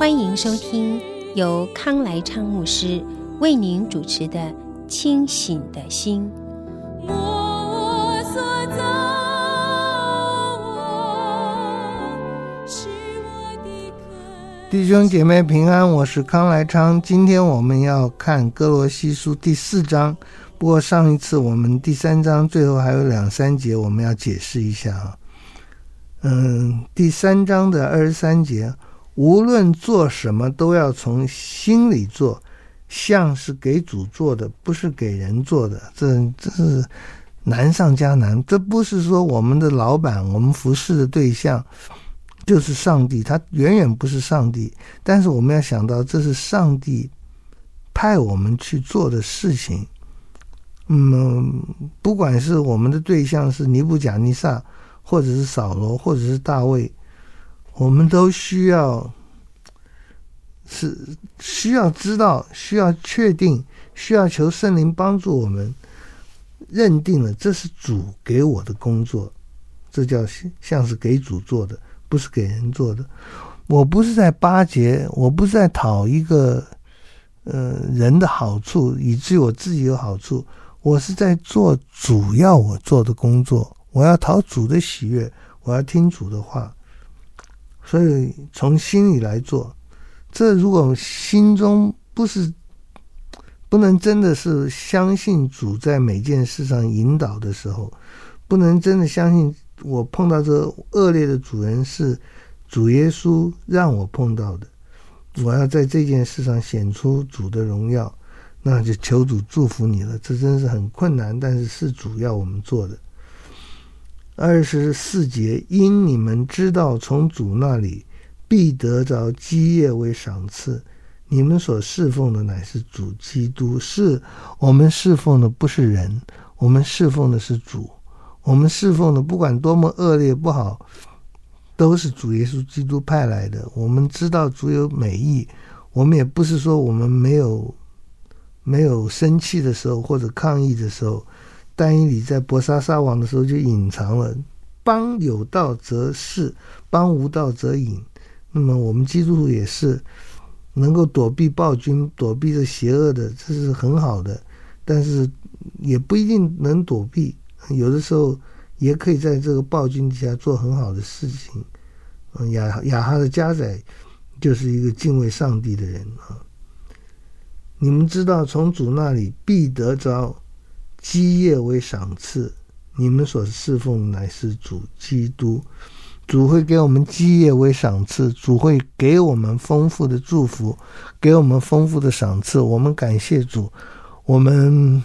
欢迎收听由康来昌牧师为您主持的《清醒的心》。弟兄姐妹平安，我是康来昌。今天我们要看歌罗西书第四章。不过上一次我们第三章最后还有两三节，我们要解释一下啊。嗯，第三章的二十三节，无论做什么都要从心里做，像是给主做的，不是给人做的。这这是难上加难。这不是说我们的老板，我们服侍的对象。就是上帝，他远远不是上帝，但是我们要想到，这是上帝派我们去做的事情。嗯，不管是我们的对象是尼布甲尼撒，或者是扫罗，或者是大卫，我们都需要是需要知道，需要确定，需要求圣灵帮助我们认定了这是主给我的工作，这叫像是给主做的。不是给人做的，我不是在巴结，我不是在讨一个呃人的好处，以至于我自己有好处。我是在做主要我做的工作，我要讨主的喜悦，我要听主的话。所以从心里来做，这如果心中不是不能真的是相信主在每件事上引导的时候，不能真的相信。我碰到这恶劣的主人是主耶稣让我碰到的，我要在这件事上显出主的荣耀，那就求主祝福你了。这真是很困难，但是是主要我们做的。二十四节，因你们知道从主那里必得着基业为赏赐，你们所侍奉的乃是主基督，是我们侍奉的不是人，我们侍奉的是主。我们侍奉的不管多么恶劣不好，都是主耶稣基督派来的。我们知道主有美意，我们也不是说我们没有没有生气的时候或者抗议的时候。但以理在伯沙撒王的时候就隐藏了，邦有道则仕，邦无道则隐。那么我们基督徒也是能够躲避暴君，躲避着邪恶的，这是很好的。但是也不一定能躲避。有的时候也可以在这个暴君底下做很好的事情。嗯，亚亚哈的家宰就是一个敬畏上帝的人啊。你们知道，从主那里必得着基业为赏赐。你们所侍奉乃是主基督，主会给我们基业为赏赐，主会给我们丰富的祝福，给我们丰富的赏赐。我们感谢主，我们。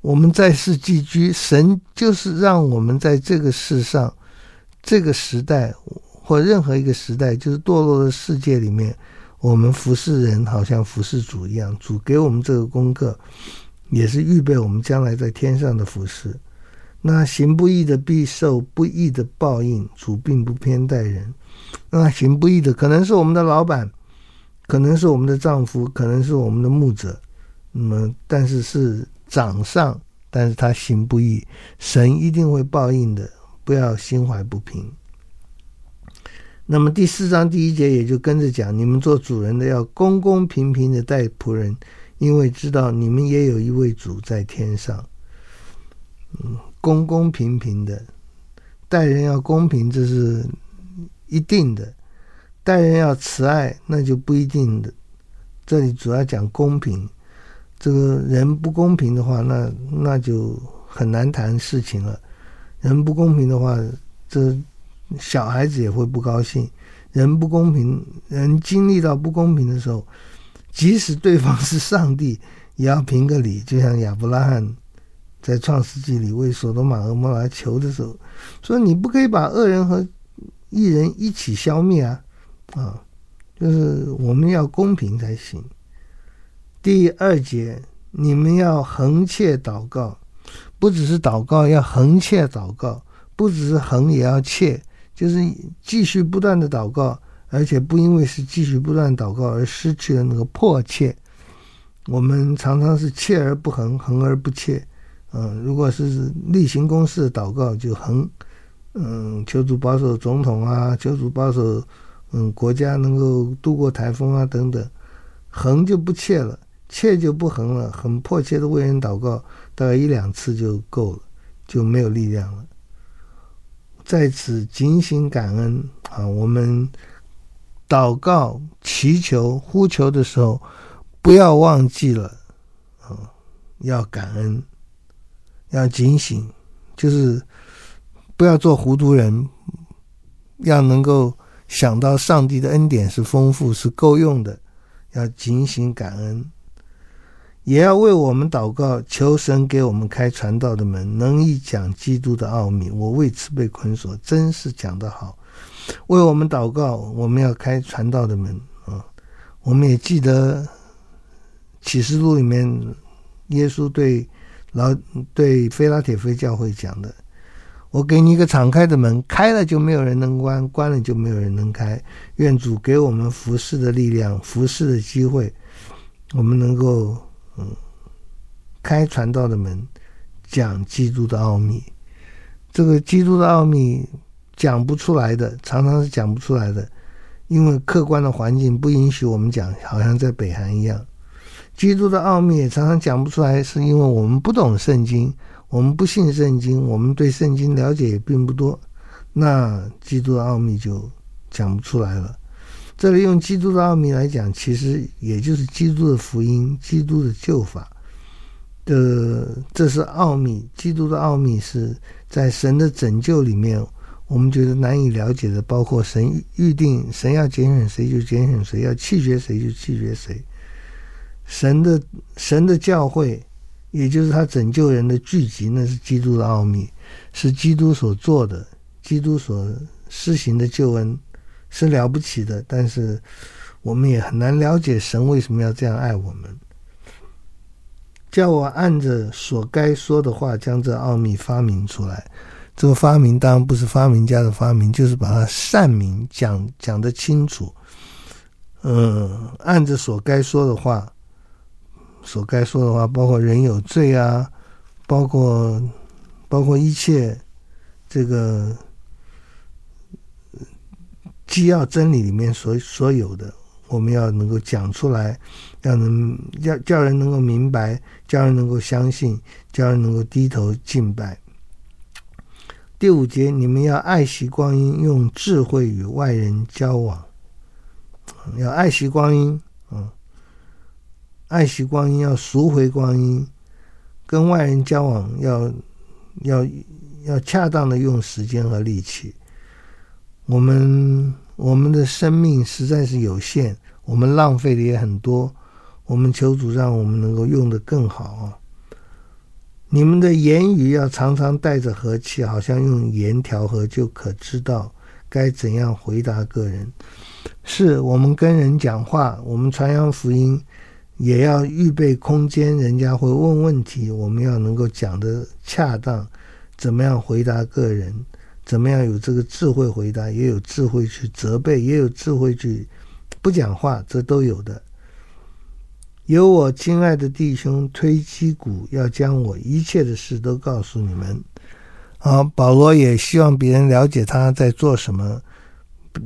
我们在世寄居，神就是让我们在这个世上、这个时代或任何一个时代，就是堕落的世界里面，我们服侍人，好像服侍主一样。主给我们这个功课，也是预备我们将来在天上的服饰。那行不义的必受不义的报应。主并不偏待人。那行不义的，可能是我们的老板，可能是我们的丈夫，可能是我们的牧者。那么，但是是。长上，但是他行不义，神一定会报应的，不要心怀不平。那么第四章第一节也就跟着讲，你们做主人的要公公平平的待仆人，因为知道你们也有一位主在天上。嗯，公公平平的待人要公平，这是一定的；待人要慈爱，那就不一定的。这里主要讲公平。这个人不公平的话，那那就很难谈事情了。人不公平的话，这小孩子也会不高兴。人不公平，人经历到不公平的时候，即使对方是上帝，也要评个理。就像亚伯拉罕在创世纪里为所多玛、和摩拉求的时候，说：“你不可以把恶人和一人一起消灭啊，啊，就是我们要公平才行。第二节，你们要恒切祷告，不只是祷告，要恒切祷告，不只是恒，也要切，就是继续不断的祷告，而且不因为是继续不断祷告而失去了那个迫切。我们常常是切而不恒，恒而不切。嗯，如果是例行公事的祷告，就恒。嗯，求主保守总统啊，求主保守嗯国家能够度过台风啊等等。恒就不切了。切就不恒了，很迫切的为人祷告，大概一两次就够了，就没有力量了。在此警醒感恩啊！我们祷告、祈求、呼求的时候，不要忘记了啊，要感恩，要警醒，就是不要做糊涂人，要能够想到上帝的恩典是丰富、是够用的，要警醒感恩。也要为我们祷告，求神给我们开传道的门，能一讲基督的奥秘。我为此被捆锁，真是讲得好。为我们祷告，我们要开传道的门啊！我们也记得启示录里面，耶稣对老对菲拉铁非教会讲的：“我给你一个敞开的门，开了就没有人能关，关了就没有人能开。愿主给我们服侍的力量，服侍的机会，我们能够。”嗯，开传道的门，讲基督的奥秘。这个基督的奥秘讲不出来的，常常是讲不出来的，因为客观的环境不允许我们讲，好像在北韩一样。基督的奥秘也常常讲不出来，是因为我们不懂圣经，我们不信圣经，我们对圣经了解也并不多，那基督的奥秘就讲不出来了。这里用基督的奥秘来讲，其实也就是基督的福音、基督的救法的，这是奥秘。基督的奥秘是在神的拯救里面，我们觉得难以了解的，包括神预定，神要拣选谁就拣选谁，要弃绝谁就弃绝谁。神的神的教会，也就是他拯救人的聚集，那是基督的奥秘，是基督所做的，基督所施行的救恩。是了不起的，但是我们也很难了解神为什么要这样爱我们。叫我按着所该说的话，将这奥秘发明出来。这个发明当然不是发明家的发明，就是把它善明讲讲得清楚。嗯，按着所该说的话，所该说的话，包括人有罪啊，包括包括一切这个。基要真理里面所所有的，我们要能够讲出来，要能要叫人能够明白，叫人能够相信，叫人能够低头敬拜。第五节，你们要爱惜光阴，用智慧与外人交往。要爱惜光阴，嗯，爱惜光阴，要赎回光阴，跟外人交往要要要恰当的用时间和力气。我们。我们的生命实在是有限，我们浪费的也很多。我们求主让我们能够用得更好啊！你们的言语要常常带着和气，好像用盐调和，就可知道该怎样回答个人。是我们跟人讲话，我们传扬福音，也要预备空间，人家会问问题，我们要能够讲得恰当，怎么样回答个人。怎么样有这个智慧回答，也有智慧去责备，也有智慧去不讲话，这都有的。有我亲爱的弟兄推基古，要将我一切的事都告诉你们。啊，保罗也希望别人了解他在做什么，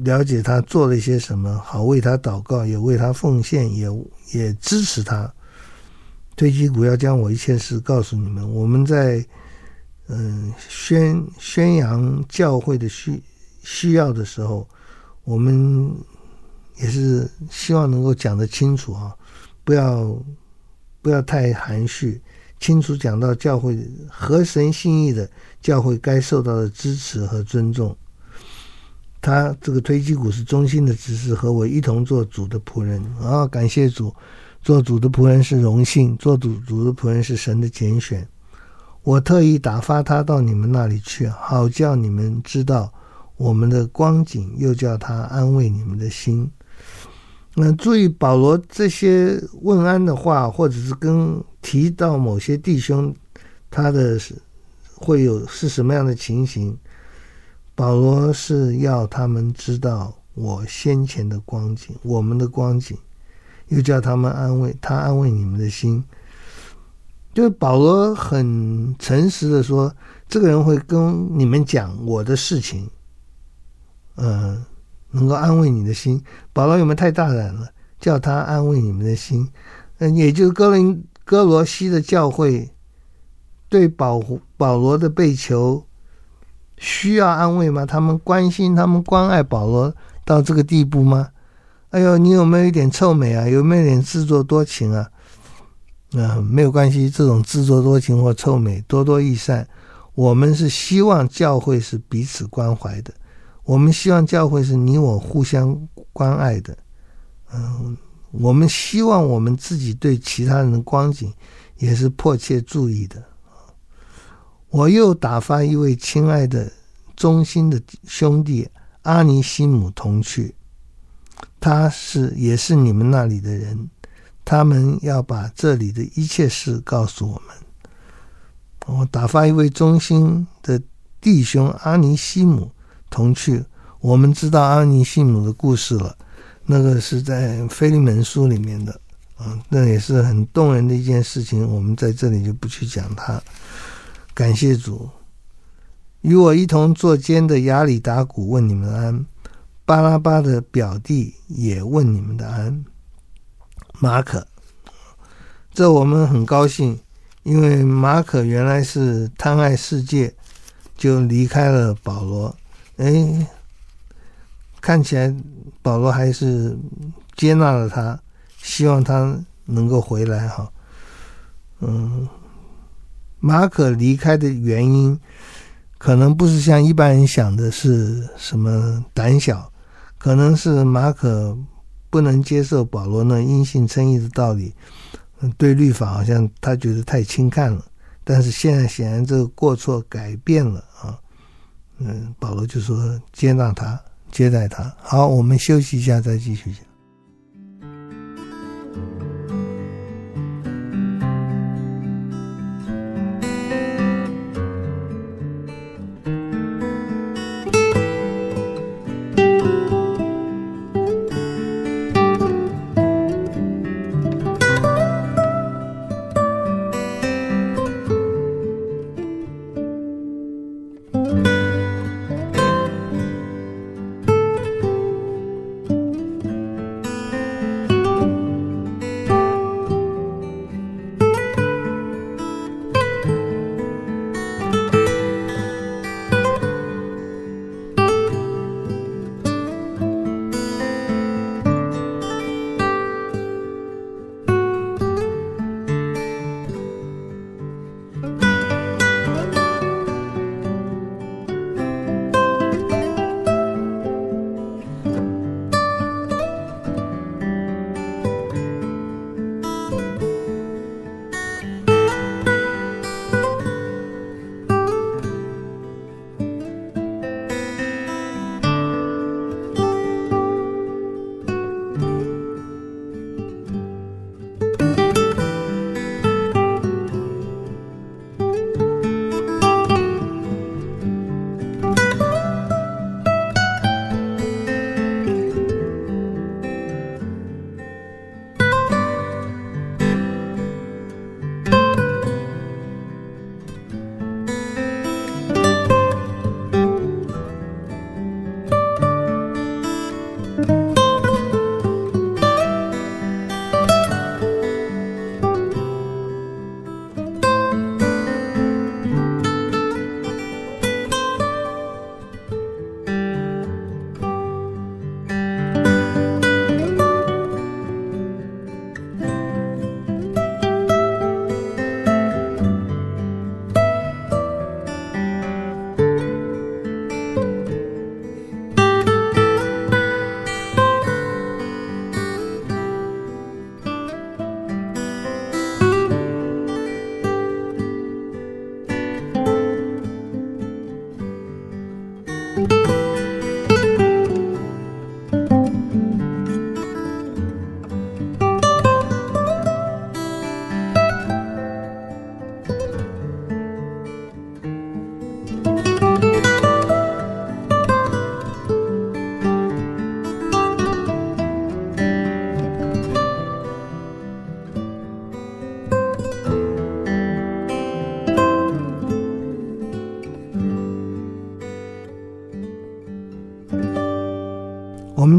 了解他做了一些什么，好为他祷告，也为他奉献，也也支持他。推基古要将我一切事告诉你们。我们在。嗯，宣宣扬教会的需需要的时候，我们也是希望能够讲得清楚啊，不要不要太含蓄，清楚讲到教会合神心意的教会该受到的支持和尊重。他这个推基古是忠心的执事，和我一同做主的仆人啊，感谢主，做主的仆人是荣幸，做主主的仆人是神的拣选。我特意打发他到你们那里去，好叫你们知道我们的光景，又叫他安慰你们的心。那注意保罗这些问安的话，或者是跟提到某些弟兄，他的是会有是什么样的情形？保罗是要他们知道我先前的光景，我们的光景，又叫他们安慰他安慰你们的心。就是保罗很诚实的说，这个人会跟你们讲我的事情，嗯、能够安慰你的心，保罗有没有太大胆了？叫他安慰你们的心，嗯，也就是哥林哥罗西的教会对保保罗的被囚需要安慰吗？他们关心、他们关爱保罗到这个地步吗？哎呦，你有没有一点臭美啊？有没有一点自作多情啊？嗯，没有关系，这种自作多情或臭美，多多益善。我们是希望教会是彼此关怀的。我们希望教会是你我互相关爱的，嗯，我们希望我们自己对其他人的光景也是迫切注意的。我又打发一位亲爱的、忠心的兄弟阿尼西姆同去，他是也是你们那里的人，他们要把这里的一切事告诉我们。我打发一位忠心的弟兄阿尼西姆。同去，我们知道阿尼西姆的故事了，那个是在《腓利门书》里面的，啊，那也是很动人的一件事情。我们在这里就不去讲它。感谢主，与我一同作监的亚里达古问你们安，巴拉巴的表弟也问你们的安。马可，这我们很高兴，因为马可原来是贪爱世界，就离开了保罗。哎，看起来保罗还是接纳了他，希望他能够回来哈。嗯，马可离开的原因，可能不是像一般人想的是什么胆小，可能是马可不能接受保罗那因信称义的道理，对律法好像他觉得太轻看了。但是现在显然这个过错改变了。嗯，保罗就说接纳他，接待他。好，我们休息一下，再继续讲。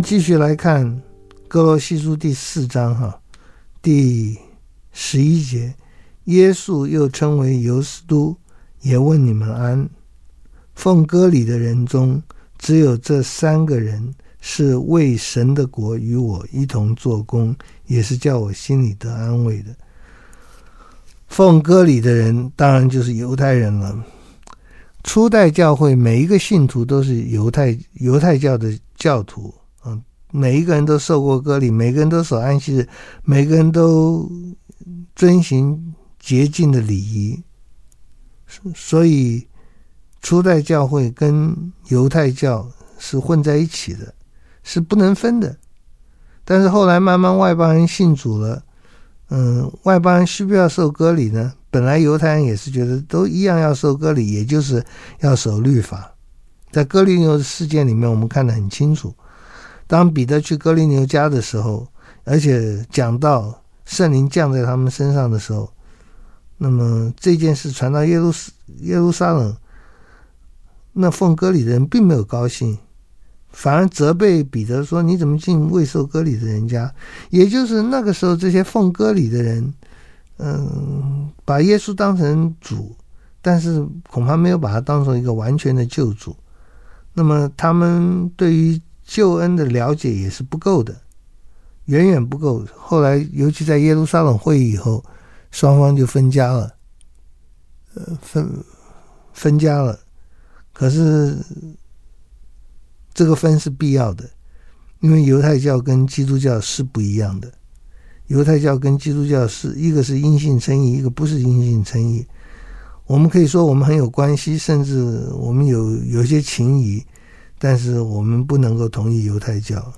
继续来看哥罗西书第四章哈，第十一节，耶稣又称为犹斯都，也问你们安。奉割礼的人中，只有这三个人是为神的国与我一同做工，也是叫我心里得安慰的。奉割礼的人，当然就是犹太人了。初代教会每一个信徒都是犹太犹太教的教徒，每一个人都受过割礼，每个人都守安息日，每个人都遵循洁净的礼仪，所以初代教会跟犹太教是混在一起的，是不能分的。但是后来慢慢外邦人信主了。嗯，外邦人需不需要受割礼呢？本来犹太人也是觉得都一样要受割礼，也就是要守律法。在哥尼流事件里面，我们看得很清楚。当彼得去哥尼流家的时候，而且讲到圣灵降在他们身上的时候，那么这件事传到耶路耶路撒冷，那奉割礼的人并没有高兴。反而责备彼得说：“你怎么进未受割礼的人家？”也就是那个时候，这些奉割礼的人，嗯，把耶稣当成主，但是恐怕没有把他当成一个完全的救主。那么他们对于救恩的了解也是不够的，远远不够。后来，尤其在耶路撒冷会议以后，双方就分家了，呃，分分家了。可是。这个分是必要的，因为犹太教跟基督教是不一样的。犹太教跟基督教是一个是因信称义，一个不是因信称义。我们可以说我们很有关系，甚至我们有有些情谊，但是我们不能够同意犹太教。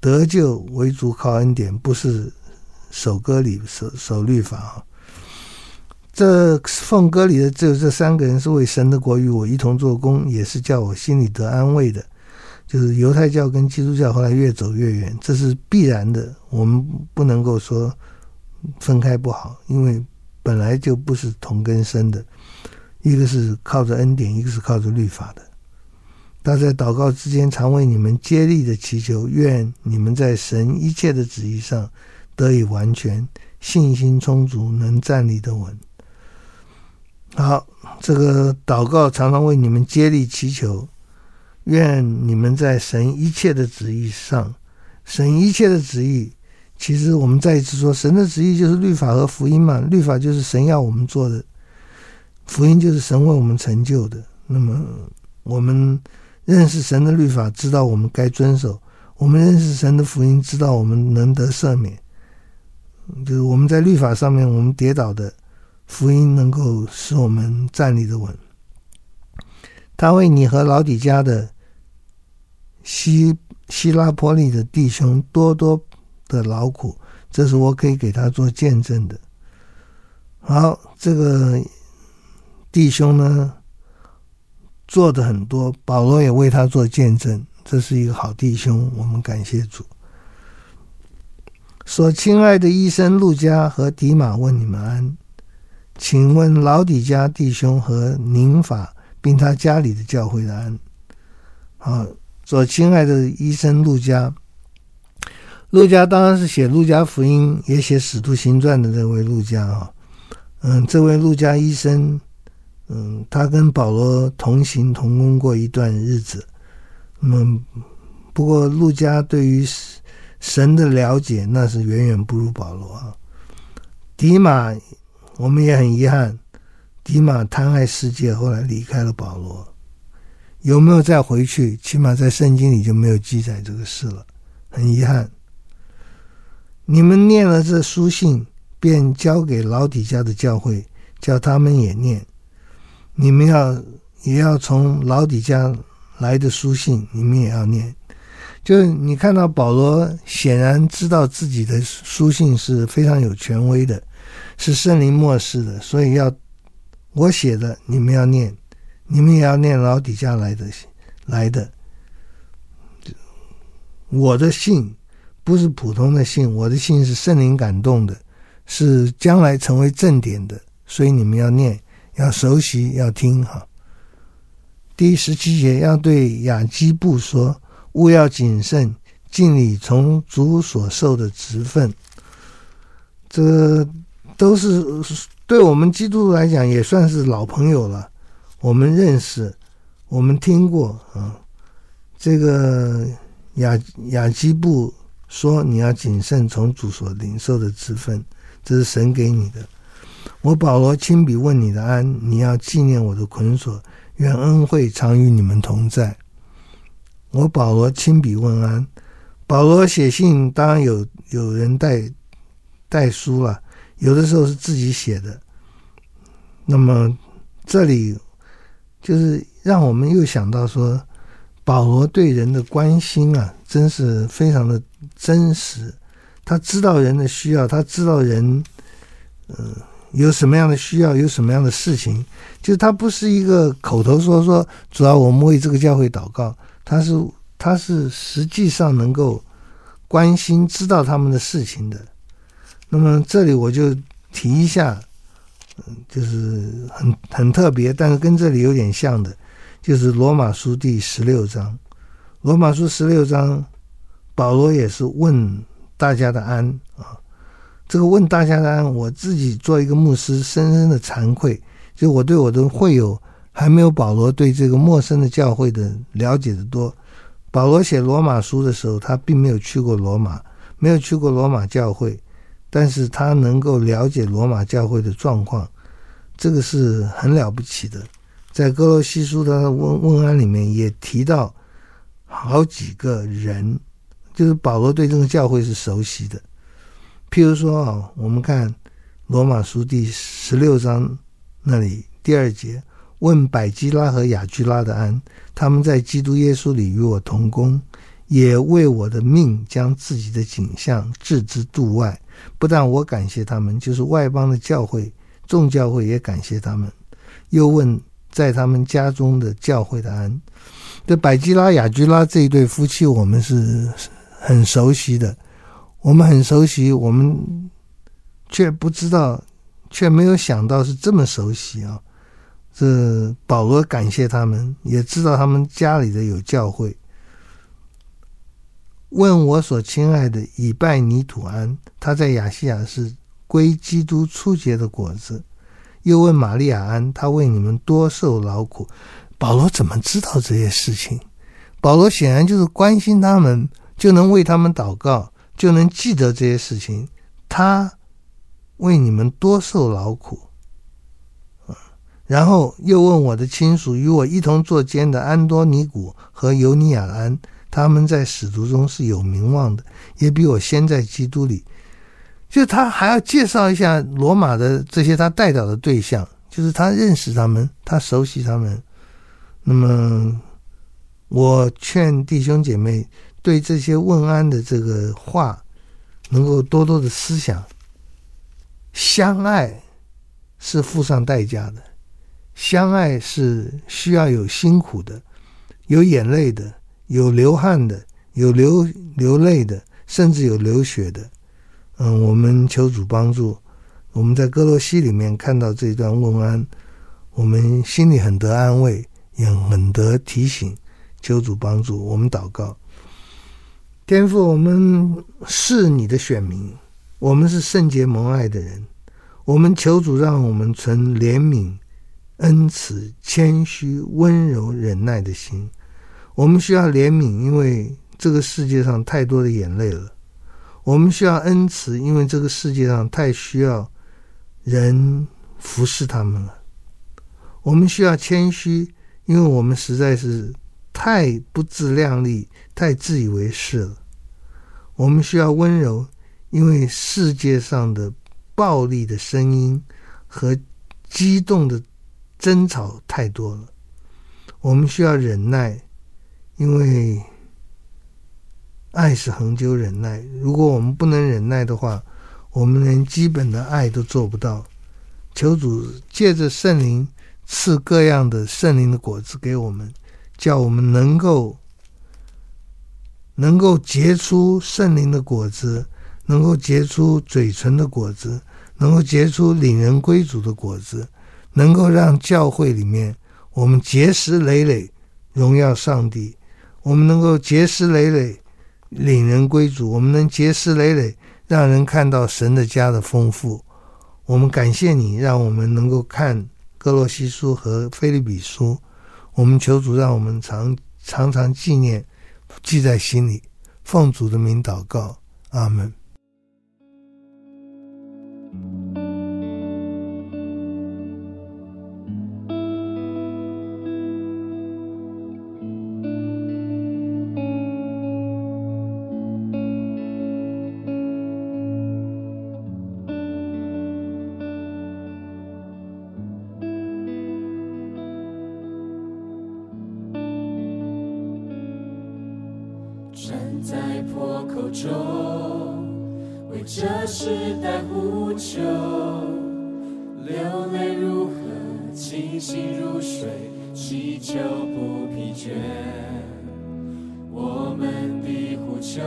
得救为主靠恩典，不是守割礼、守守律法啊。这奉割礼的只有这三个人是为神的国与我一同做工，也是叫我心里得安慰的。就是犹太教跟基督教后来越走越远，这是必然的。我们不能够说分开不好，因为本来就不是同根生的。一个是靠着恩典，一个是靠着律法的。他在祷告之间，常为你们接力的祈求，愿你们在神一切的旨意上得以完全，信心充足，能站立得稳。好，这个祷告常常为你们接力祈求。愿你们在神一切的旨意上，神一切的旨意，其实我们再一次说，神的旨意就是律法和福音嘛。律法就是神要我们做的，福音就是神为我们成就的。那么我们认识神的律法，知道我们该遵守；我们认识神的福音，知道我们能得赦免。就是我们在律法上面我们跌倒的，福音能够使我们站立的稳。他为你和老底嘉的希希拉波利的弟兄多多的劳苦，这是我可以给他做见证的。好，这个弟兄呢做的很多，保罗也为他做见证，这是一个好弟兄，我们感谢主。所亲爱的医生路加和迪马问你们安，请问老底家弟兄和宁法。并他家里的教会的安，好，所亲爱的医生路加，路加当然是写路加福音，也写使徒行传的这位路加啊，嗯，这位路加医生，嗯，他跟保罗同行同工过一段日子，嗯，不过路加对于神的了解那是远远不如保罗啊。迪马，我们也很遗憾。迪马贪爱世界，后来离开了保罗，有没有再回去？起码在圣经里就没有记载这个事了，很遗憾。你们念了这书信，便交给老底嘉的教会，叫他们也念。你们要也要从老底家来的书信，你们也要念。就是你看到保罗显然知道自己的书信是非常有权威的，是圣灵默示的，所以要。我写的，你们要念，你们也要念老底嘉来的来的。我的信不是普通的信，我的信是圣灵感动的，是将来成为正典的，所以你们要念，要熟悉，要听哈。第十七节要对雅基布说：勿要谨慎，尽你从主所受的职分。这都是对我们基督徒来讲也算是老朋友了。我们认识，我们听过啊。这个雅雅基布说：“你要谨慎从主所领受的职分，这是神给你的。”我保罗亲笔问你的安，你要纪念我的捆锁，愿恩惠常与你们同在。我保罗亲笔问安。保罗写信当然有有人带带书了，有的时候是自己写的。那么这里就是让我们又想到说，保罗对人的关心啊，真是非常的真实。他知道人的需要，他知道人，嗯、有什么样的需要，有什么样的事情，就是他不是一个口头说说，主要我们为这个教会祷告，他是他是实际上能够关心、知道他们的事情的。那么这里我就提一下，嗯，就是很很特别，但是跟这里有点像的，就是罗马书第十六章。罗马书十六章，保罗也是问大家的安啊。这个问大家呢，我自己做一个牧师，深深的惭愧，就我对我的会友还没有保罗对这个陌生的教会的了解的多。保罗写罗马书的时候，他并没有去过罗马，没有去过罗马教会，但是他能够了解罗马教会的状况，这个是很了不起的。在哥罗西书的问问安里面也提到好几个人，就是保罗对这个教会是熟悉的。譬如说啊，我们看罗马书第十六章那里第二节，问百基拉和亚居拉的安，他们在基督耶稣里与我同工，也为我的命将自己的景象置之度外。不但我感谢他们，就是外邦的教会众教会也感谢他们。又问在他们家中的教会的安。这百基拉、亚居拉这一对夫妻，我们是很熟悉的。我们很熟悉，我们却不知道，却没有想到是这么熟悉啊！这保罗感谢他们，也知道他们家里的有教会。问我所亲爱的以拜尼土安，他在亚细亚是归基督初结的果子。又问玛利亚安，他为你们多受劳苦。保罗怎么知道这些事情？保罗显然就是关心他们，就能为他们祷告。就能记得这些事情。他为你们多受劳苦，然后又问我的亲属与我一同作监的安多尼古和尤尼亚安，他们在使徒中是有名望的，也比我先在基督里。就他还要介绍一下罗马的这些他代表的对象，就是他认识他们，他熟悉他们。那么，我劝弟兄姐妹。对这些问安的这个话，能够多多的思想。相爱是付上代价的，相爱是需要有辛苦的，有眼泪的，有流汗的，有流流泪的，甚至有流血的。嗯，我们求主帮助。我们在歌罗西里面看到这段问安，我们心里很得安慰，也很得提醒。求主帮助，我们祷告。天父，我们是你的选民，我们是圣洁蒙爱的人。我们求主让我们存怜悯、恩慈、谦虚、温柔、忍耐的心。我们需要怜悯，因为这个世界上太多的眼泪了；我们需要恩慈，因为这个世界上太需要人服侍他们了；我们需要谦虚，因为我们实在是。太不自量力，太自以为是了。我们需要温柔，因为世界上的暴力的声音和激动的争吵太多了。我们需要忍耐，因为爱是恒久忍耐。如果我们不能忍耐的话，我们连基本的爱都做不到。求主借着圣灵赐各样的圣灵的果子给我们。叫我们能够能够结出圣灵的果子，能够结出嘴唇的果子，能够结出领人归主的果子，能够让教会里面我们结实累累荣耀上帝，我们能够结实累累领人归主，我们能结实累累，让人看到神的家的丰富。我们感谢你，让我们能够看歌罗西书和腓利比书。我们求主，让我们常常常纪念，记在心里。奉主的名祷告，阿门。站在破口中为这时代呼求，流泪如河，清醒如水，祈求不疲倦。我们的呼求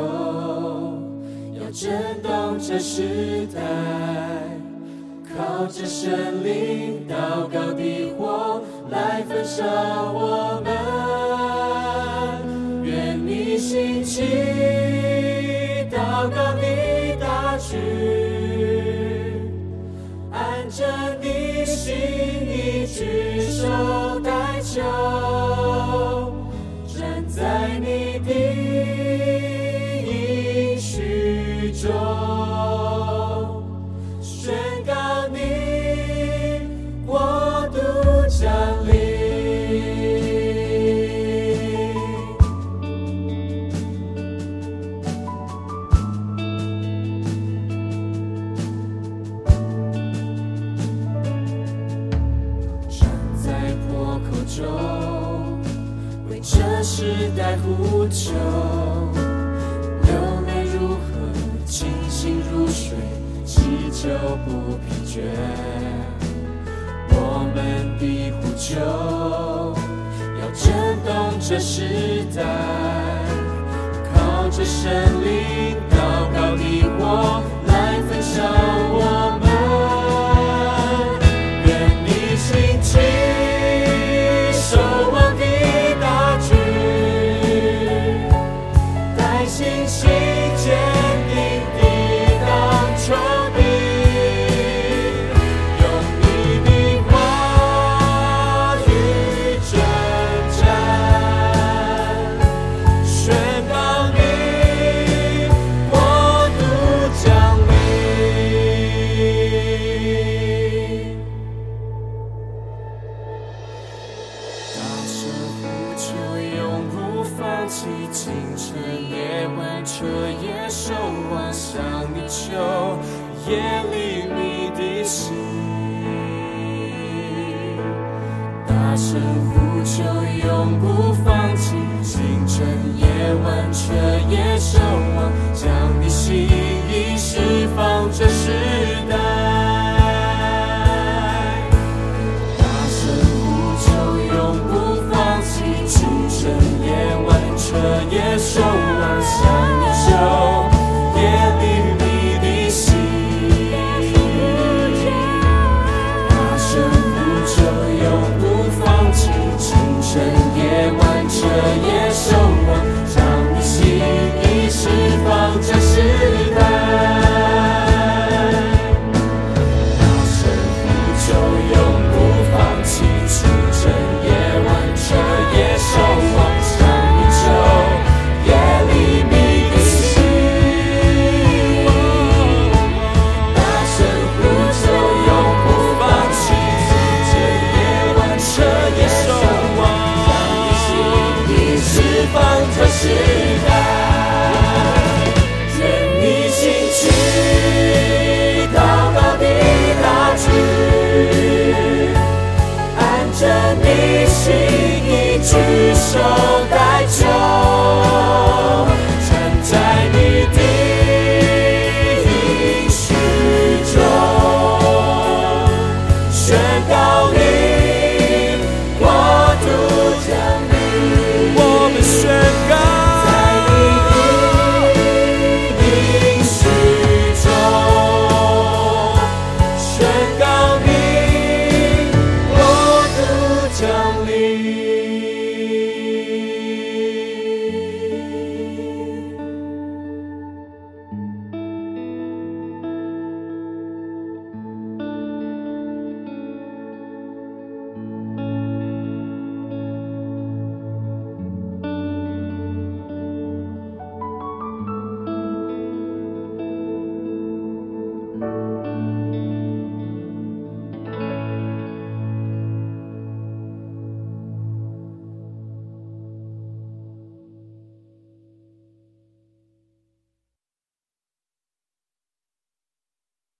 要震动这时代，靠着神灵祷告的火来焚烧我